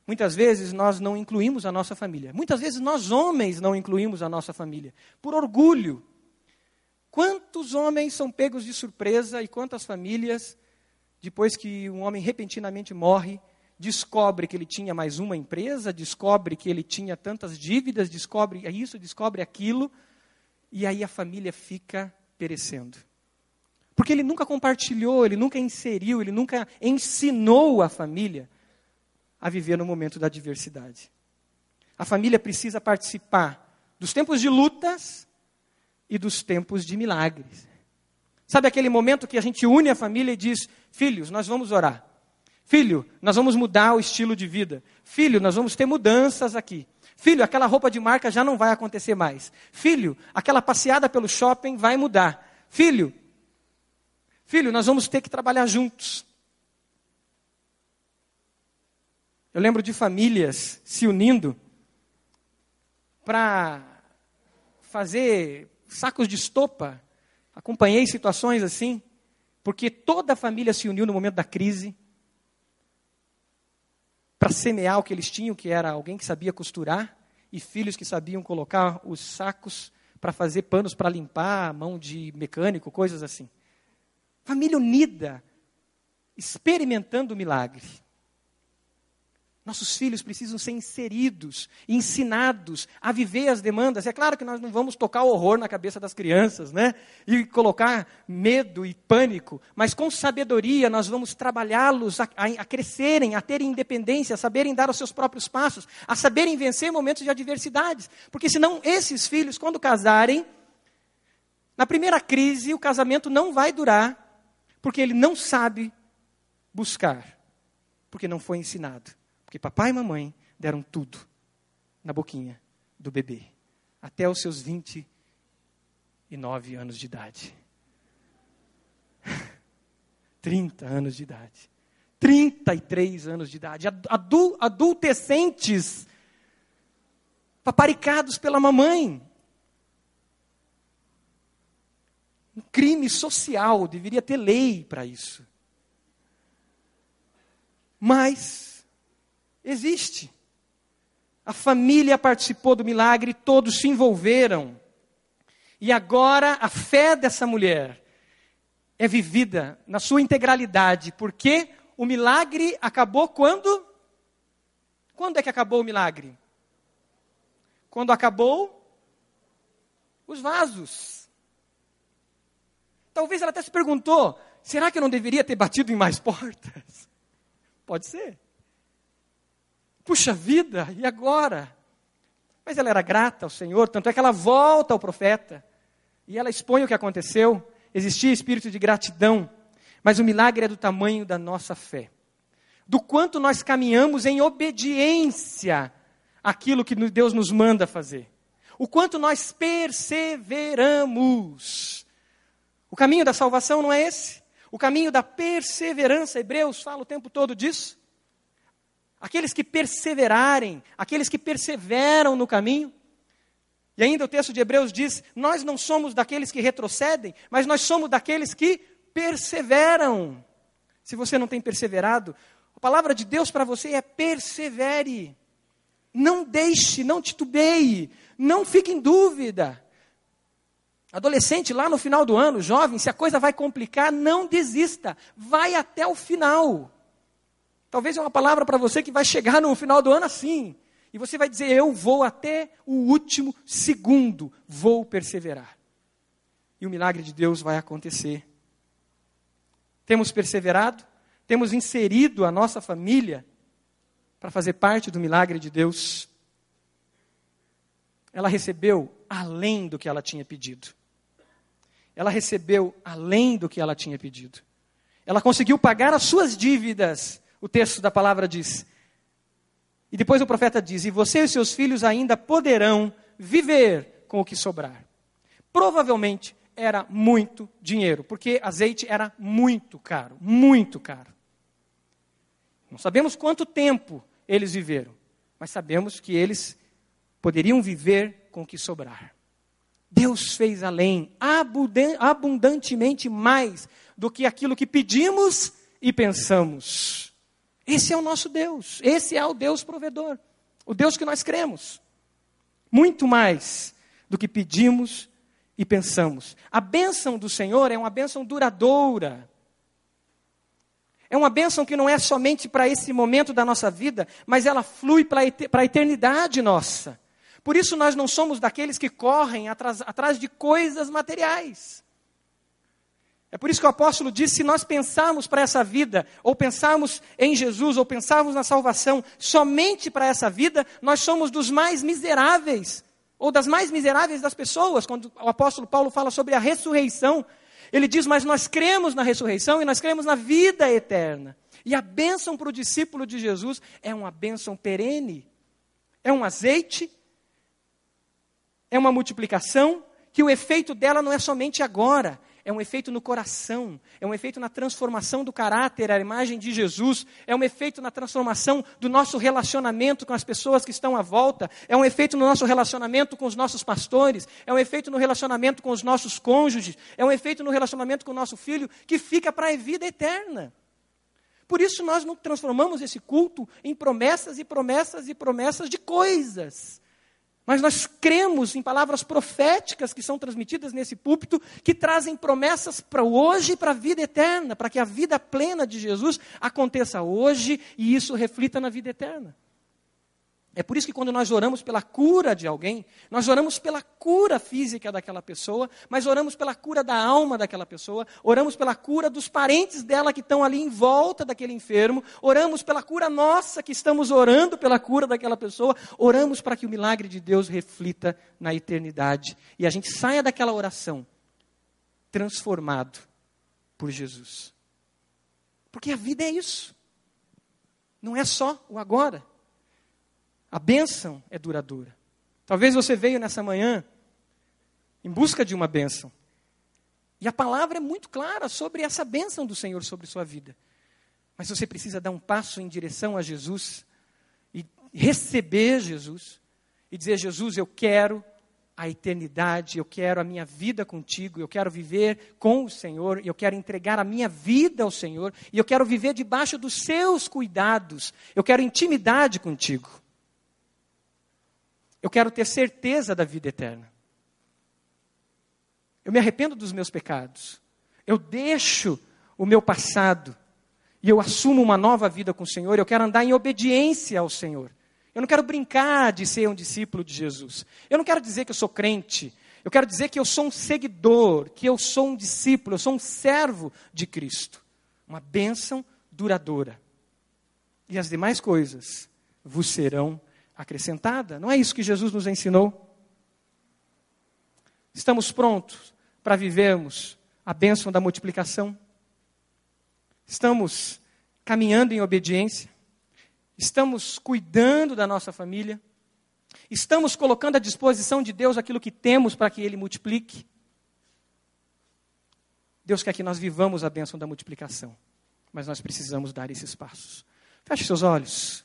Muitas vezes nós não incluímos a nossa família. Muitas vezes nós, homens, não incluímos a nossa família. Por orgulho. Quantos homens são pegos de surpresa e quantas famílias, depois que um homem repentinamente morre, descobre que ele tinha mais uma empresa, descobre que ele tinha tantas dívidas, descobre isso, descobre aquilo, e aí a família fica perecendo. Porque ele nunca compartilhou, ele nunca inseriu, ele nunca ensinou a família a viver no momento da adversidade. A família precisa participar dos tempos de lutas e dos tempos de milagres. Sabe aquele momento que a gente une a família e diz: Filhos, nós vamos orar. Filho, nós vamos mudar o estilo de vida. Filho, nós vamos ter mudanças aqui. Filho, aquela roupa de marca já não vai acontecer mais. Filho, aquela passeada pelo shopping vai mudar. Filho, filho, nós vamos ter que trabalhar juntos. Eu lembro de famílias se unindo para fazer sacos de estopa. Acompanhei situações assim, porque toda a família se uniu no momento da crise para semear o que eles tinham, que era alguém que sabia costurar e filhos que sabiam colocar os sacos para fazer panos para limpar, mão de mecânico, coisas assim. Família unida, experimentando o milagre. Nossos filhos precisam ser inseridos, ensinados a viver as demandas. É claro que nós não vamos tocar horror na cabeça das crianças, né? E colocar medo e pânico, mas com sabedoria nós vamos trabalhá-los a, a, a, crescerem, a terem independência, a saberem dar os seus próprios passos, a saberem vencer momentos de adversidades. Porque senão esses filhos, quando casarem, na primeira crise o casamento não vai durar, porque ele não sabe buscar, porque não foi ensinado. Porque papai e mamãe deram tudo na boquinha do bebê, até os seus 29 anos de idade. 30 anos de idade. 33 anos de idade. Adul adultecentes, paparicados pela mamãe. Um crime social, deveria ter lei para isso. Mas Existe. A família participou do milagre, todos se envolveram. E agora a fé dessa mulher é vivida na sua integralidade, porque o milagre acabou quando? Quando é que acabou o milagre? Quando acabou os vasos. Talvez ela até se perguntou: será que eu não deveria ter batido em mais portas? Pode ser. Puxa vida, e agora? Mas ela era grata ao Senhor, tanto é que ela volta ao profeta e ela expõe o que aconteceu. Existia espírito de gratidão, mas o milagre é do tamanho da nossa fé. Do quanto nós caminhamos em obediência àquilo que Deus nos manda fazer. O quanto nós perseveramos. O caminho da salvação não é esse? O caminho da perseverança, Hebreus fala o tempo todo disso aqueles que perseverarem, aqueles que perseveram no caminho. E ainda o texto de Hebreus diz: Nós não somos daqueles que retrocedem, mas nós somos daqueles que perseveram. Se você não tem perseverado, a palavra de Deus para você é persevere. Não deixe, não titubeie, não fique em dúvida. Adolescente, lá no final do ano, jovem, se a coisa vai complicar, não desista, vai até o final. Talvez é uma palavra para você que vai chegar no final do ano assim. E você vai dizer: Eu vou até o último segundo, vou perseverar. E o milagre de Deus vai acontecer. Temos perseverado, temos inserido a nossa família para fazer parte do milagre de Deus. Ela recebeu além do que ela tinha pedido. Ela recebeu além do que ela tinha pedido. Ela conseguiu pagar as suas dívidas o texto da palavra diz. E depois o profeta diz: E você e seus filhos ainda poderão viver com o que sobrar. Provavelmente era muito dinheiro, porque azeite era muito caro, muito caro. Não sabemos quanto tempo eles viveram, mas sabemos que eles poderiam viver com o que sobrar. Deus fez além, abundantemente mais do que aquilo que pedimos e pensamos. Esse é o nosso Deus, esse é o Deus provedor, o Deus que nós cremos. Muito mais do que pedimos e pensamos. A bênção do Senhor é uma bênção duradoura. É uma bênção que não é somente para esse momento da nossa vida, mas ela flui para a eternidade nossa. Por isso nós não somos daqueles que correm atrás, atrás de coisas materiais. É por isso que o apóstolo diz: se nós pensarmos para essa vida, ou pensarmos em Jesus, ou pensarmos na salvação somente para essa vida, nós somos dos mais miseráveis, ou das mais miseráveis das pessoas. Quando o apóstolo Paulo fala sobre a ressurreição, ele diz: Mas nós cremos na ressurreição e nós cremos na vida eterna. E a bênção para o discípulo de Jesus é uma bênção perene, é um azeite é uma multiplicação que o efeito dela não é somente agora, é um efeito no coração, é um efeito na transformação do caráter, a imagem de Jesus, é um efeito na transformação do nosso relacionamento com as pessoas que estão à volta, é um efeito no nosso relacionamento com os nossos pastores, é um efeito no relacionamento com os nossos cônjuges, é um efeito no relacionamento com o nosso filho que fica para a vida eterna. Por isso nós não transformamos esse culto em promessas e promessas e promessas de coisas. Mas nós cremos em palavras proféticas que são transmitidas nesse púlpito, que trazem promessas para hoje e para a vida eterna, para que a vida plena de Jesus aconteça hoje e isso reflita na vida eterna. É por isso que quando nós oramos pela cura de alguém, nós oramos pela cura física daquela pessoa, mas oramos pela cura da alma daquela pessoa, oramos pela cura dos parentes dela que estão ali em volta daquele enfermo, oramos pela cura nossa que estamos orando pela cura daquela pessoa, oramos para que o milagre de Deus reflita na eternidade e a gente saia daquela oração transformado por Jesus. Porque a vida é isso. Não é só o agora. A bênção é duradoura. Talvez você veio nessa manhã em busca de uma bênção. E a palavra é muito clara sobre essa bênção do Senhor sobre sua vida. Mas você precisa dar um passo em direção a Jesus e receber Jesus e dizer: Jesus, eu quero a eternidade, eu quero a minha vida contigo, eu quero viver com o Senhor, eu quero entregar a minha vida ao Senhor e eu quero viver debaixo dos seus cuidados, eu quero intimidade contigo. Eu quero ter certeza da vida eterna. Eu me arrependo dos meus pecados. Eu deixo o meu passado e eu assumo uma nova vida com o Senhor. Eu quero andar em obediência ao Senhor. Eu não quero brincar de ser um discípulo de Jesus. Eu não quero dizer que eu sou crente. Eu quero dizer que eu sou um seguidor, que eu sou um discípulo, eu sou um servo de Cristo. Uma bênção duradoura. E as demais coisas vos serão acrescentada. Não é isso que Jesus nos ensinou? Estamos prontos para vivermos a bênção da multiplicação? Estamos caminhando em obediência? Estamos cuidando da nossa família? Estamos colocando à disposição de Deus aquilo que temos para que Ele multiplique? Deus quer que nós vivamos a bênção da multiplicação, mas nós precisamos dar esses passos. Feche seus olhos.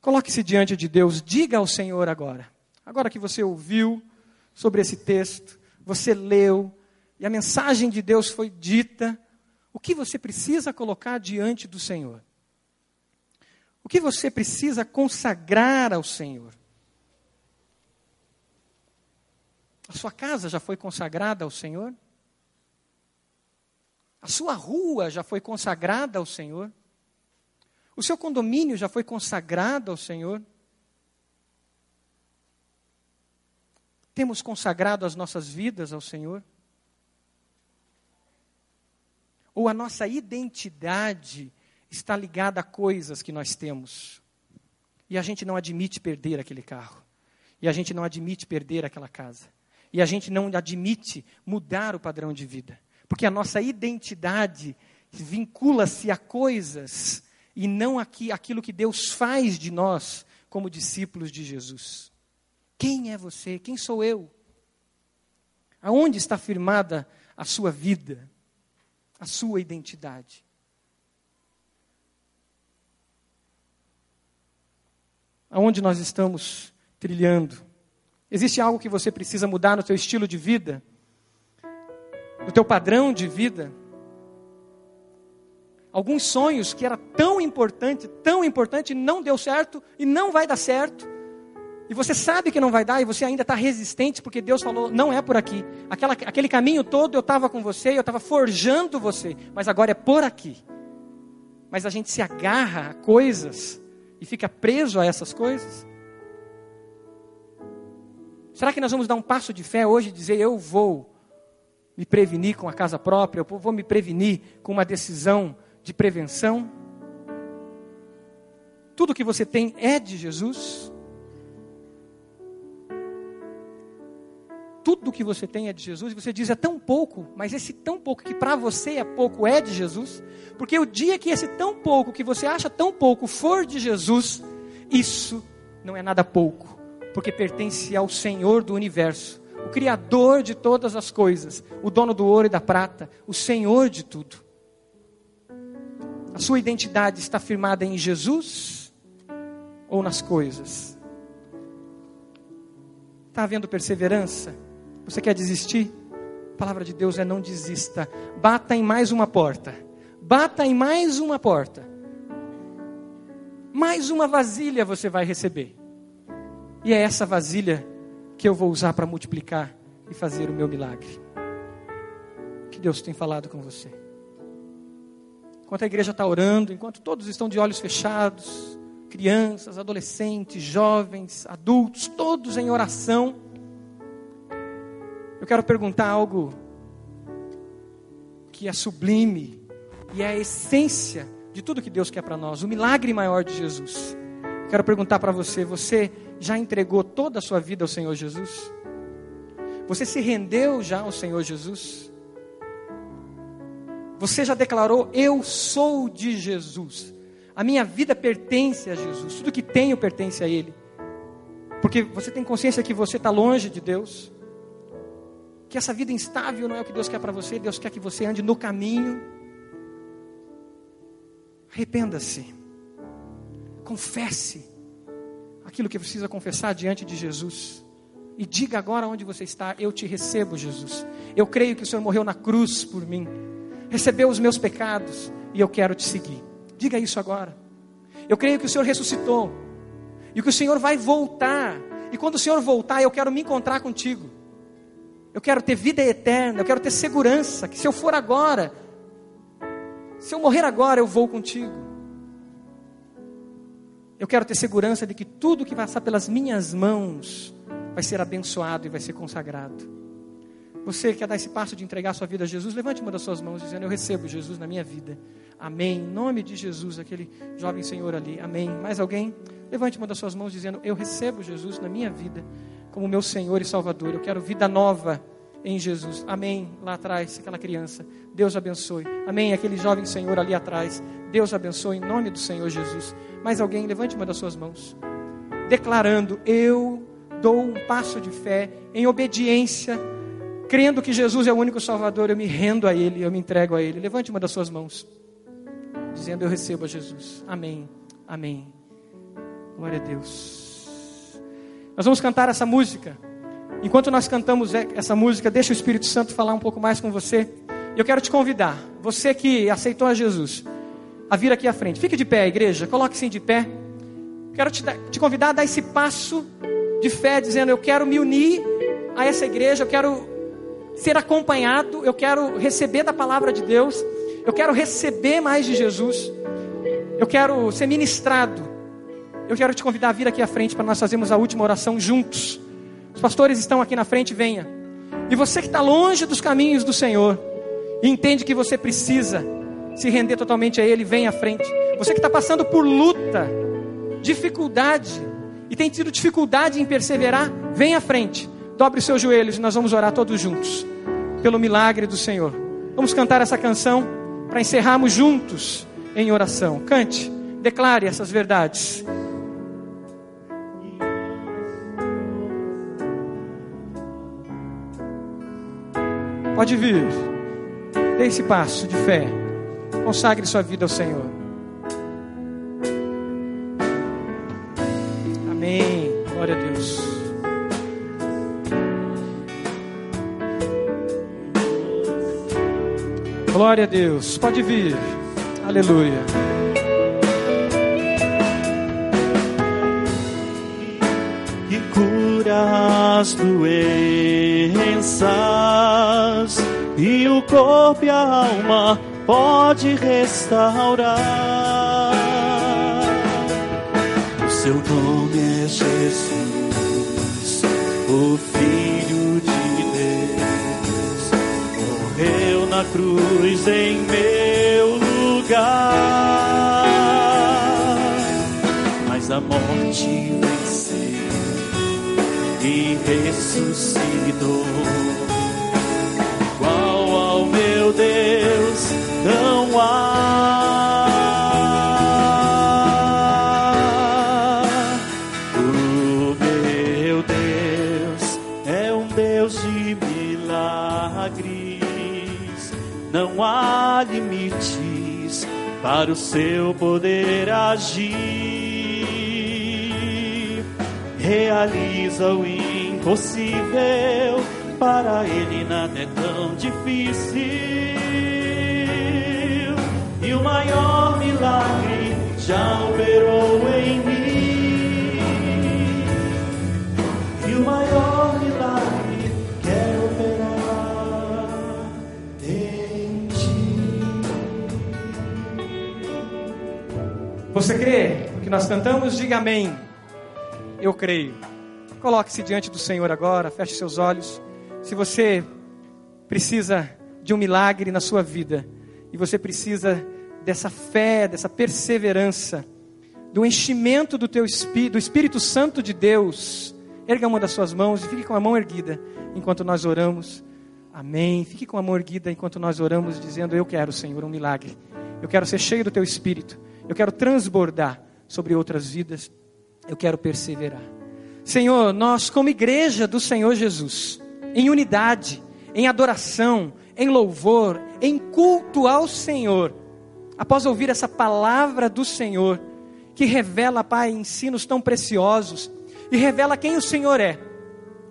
Coloque-se diante de Deus, diga ao Senhor agora. Agora que você ouviu sobre esse texto, você leu, e a mensagem de Deus foi dita, o que você precisa colocar diante do Senhor? O que você precisa consagrar ao Senhor? A sua casa já foi consagrada ao Senhor? A sua rua já foi consagrada ao Senhor? O seu condomínio já foi consagrado ao Senhor? Temos consagrado as nossas vidas ao Senhor? Ou a nossa identidade está ligada a coisas que nós temos? E a gente não admite perder aquele carro. E a gente não admite perder aquela casa. E a gente não admite mudar o padrão de vida. Porque a nossa identidade vincula-se a coisas e não aqui, aquilo que Deus faz de nós como discípulos de Jesus. Quem é você? Quem sou eu? Aonde está firmada a sua vida, a sua identidade? aonde nós estamos trilhando? Existe algo que você precisa mudar no teu estilo de vida? No teu padrão de vida? Alguns sonhos que era tão importante, tão importante, não deu certo e não vai dar certo. E você sabe que não vai dar e você ainda está resistente porque Deus falou, não é por aqui. Aquela, aquele caminho todo eu estava com você, eu estava forjando você, mas agora é por aqui. Mas a gente se agarra a coisas e fica preso a essas coisas. Será que nós vamos dar um passo de fé hoje e dizer, eu vou me prevenir com a casa própria, eu vou me prevenir com uma decisão de prevenção? Tudo que você tem é de Jesus? tudo que você tem é de Jesus, e você diz é tão pouco, mas esse tão pouco que para você é pouco é de Jesus, porque o dia que esse tão pouco que você acha tão pouco for de Jesus, isso não é nada pouco, porque pertence ao Senhor do universo, o Criador de todas as coisas, o dono do ouro e da prata, o Senhor de tudo. A sua identidade está firmada em Jesus ou nas coisas? Está havendo perseverança? Você quer desistir? A palavra de Deus é não desista. Bata em mais uma porta. Bata em mais uma porta. Mais uma vasilha você vai receber. E é essa vasilha que eu vou usar para multiplicar e fazer o meu milagre. Que Deus tem falado com você. Enquanto a igreja está orando, enquanto todos estão de olhos fechados, crianças, adolescentes, jovens, adultos, todos em oração eu quero perguntar algo que é sublime e é a essência de tudo que Deus quer para nós, o milagre maior de Jesus. Eu quero perguntar para você: você já entregou toda a sua vida ao Senhor Jesus? Você se rendeu já ao Senhor Jesus? Você já declarou: Eu sou de Jesus. A minha vida pertence a Jesus. Tudo que tenho pertence a Ele. Porque você tem consciência que você está longe de Deus que essa vida instável não é o que Deus quer para você, Deus quer que você ande no caminho. Arrependa-se, confesse aquilo que precisa confessar diante de Jesus. E diga agora onde você está: Eu te recebo, Jesus. Eu creio que o Senhor morreu na cruz por mim, recebeu os meus pecados e eu quero te seguir. Diga isso agora. Eu creio que o Senhor ressuscitou e que o Senhor vai voltar. E quando o Senhor voltar, eu quero me encontrar contigo. Eu quero ter vida eterna, eu quero ter segurança, que se eu for agora, se eu morrer agora, eu vou contigo. Eu quero ter segurança de que tudo que passar pelas minhas mãos vai ser abençoado e vai ser consagrado. Você quer dar esse passo de entregar sua vida a Jesus? Levante uma das suas mãos dizendo: Eu recebo Jesus na minha vida. Amém. Em nome de Jesus, aquele jovem senhor ali. Amém. Mais alguém? Levante uma das suas mãos dizendo: Eu recebo Jesus na minha vida como meu Senhor e Salvador. Eu quero vida nova em Jesus. Amém. Lá atrás, aquela criança. Deus abençoe. Amém. Aquele jovem Senhor ali atrás. Deus abençoe em nome do Senhor Jesus. Mais alguém, levante uma das suas mãos. Declarando: Eu dou um passo de fé em obediência, crendo que Jesus é o único Salvador. Eu me rendo a Ele, eu me entrego a Ele. Levante uma das suas mãos, dizendo: Eu recebo a Jesus. Amém. Amém. Glória a Deus. Nós vamos cantar essa música. Enquanto nós cantamos essa música, deixa o Espírito Santo falar um pouco mais com você. Eu quero te convidar, você que aceitou a Jesus, a vir aqui à frente. Fique de pé, igreja, coloque-se de pé. Quero te, te convidar a dar esse passo de fé, dizendo: Eu quero me unir a essa igreja, eu quero ser acompanhado, eu quero receber da palavra de Deus, eu quero receber mais de Jesus, eu quero ser ministrado eu quero te convidar a vir aqui à frente para nós fazermos a última oração juntos. Os pastores estão aqui na frente, venha. E você que está longe dos caminhos do Senhor e entende que você precisa se render totalmente a Ele, venha à frente. Você que está passando por luta, dificuldade e tem tido dificuldade em perseverar, venha à frente. Dobre seus joelhos e nós vamos orar todos juntos pelo milagre do Senhor. Vamos cantar essa canção para encerrarmos juntos em oração. Cante, declare essas verdades. Pode vir. Dê esse passo de fé. Consagre sua vida ao Senhor. Amém. Glória a Deus. Glória a Deus. Pode vir. Aleluia. E cura as doenças e o corpo e a alma pode restaurar. O seu nome é Jesus, o Filho de Deus, morreu na cruz em meu lugar, mas a morte venceu e ressuscitou. Igual ao meu Deus, não há. Não há limites para o seu poder agir. Realiza o impossível, para ele nada é tão difícil. E o maior milagre já operou em mim. Você crê o que nós cantamos? Diga amém. Eu creio. Coloque-se diante do Senhor agora, feche seus olhos. Se você precisa de um milagre na sua vida, e você precisa dessa fé, dessa perseverança, do enchimento do teu espírito, do Espírito Santo de Deus, erga uma das suas mãos e fique com a mão erguida enquanto nós oramos. Amém. Fique com a mão erguida enquanto nós oramos, dizendo: Eu quero, Senhor, um milagre. Eu quero ser cheio do teu espírito. Eu quero transbordar sobre outras vidas. Eu quero perseverar. Senhor, nós, como igreja do Senhor Jesus, em unidade, em adoração, em louvor, em culto ao Senhor, após ouvir essa palavra do Senhor, que revela, Pai, ensinos tão preciosos e revela quem o Senhor é.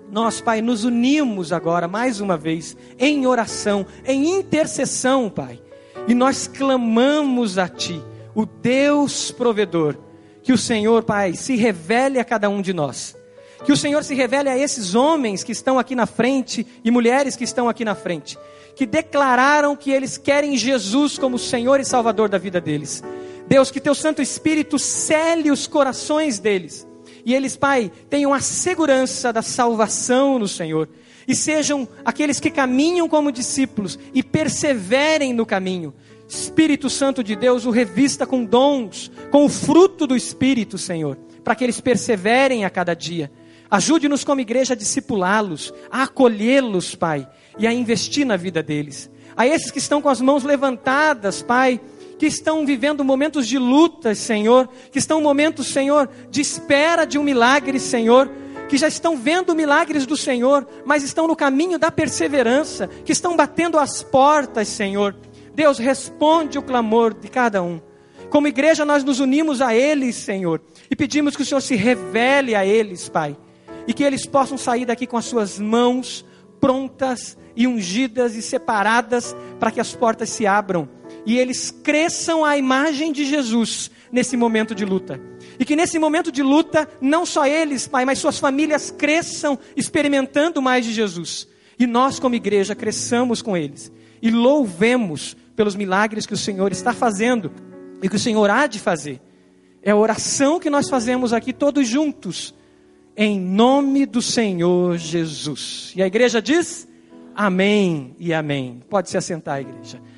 Nós, Pai, nos unimos agora, mais uma vez, em oração, em intercessão, Pai, e nós clamamos a Ti, o Deus provedor, que o Senhor, Pai, se revele a cada um de nós. Que o Senhor se revele a esses homens que estão aqui na frente e mulheres que estão aqui na frente, que declararam que eles querem Jesus como Senhor e Salvador da vida deles. Deus, que teu Santo Espírito cele os corações deles. E eles, Pai, tenham a segurança da salvação no Senhor. E sejam aqueles que caminham como discípulos e perseverem no caminho. Espírito Santo de Deus o revista com dons, com o fruto do Espírito, Senhor, para que eles perseverem a cada dia. Ajude-nos como igreja a discipulá-los, a acolhê-los, Pai, e a investir na vida deles. A esses que estão com as mãos levantadas, Pai, que estão vivendo momentos de lutas, Senhor, que estão momentos, Senhor, de espera de um milagre, Senhor, que já estão vendo milagres do Senhor, mas estão no caminho da perseverança, que estão batendo as portas, Senhor. Deus, responde o clamor de cada um. Como igreja, nós nos unimos a eles, Senhor, e pedimos que o Senhor se revele a eles, Pai e que eles possam sair daqui com as suas mãos prontas e ungidas e separadas para que as portas se abram e eles cresçam à imagem de Jesus nesse momento de luta. E que nesse momento de luta, não só eles, Pai, mas suas famílias cresçam experimentando mais de Jesus. E nós, como igreja, cresçamos com eles e louvemos pelos milagres que o Senhor está fazendo e que o Senhor há de fazer. É a oração que nós fazemos aqui todos juntos em nome do Senhor Jesus. E a igreja diz: Amém e Amém. Pode se assentar, igreja.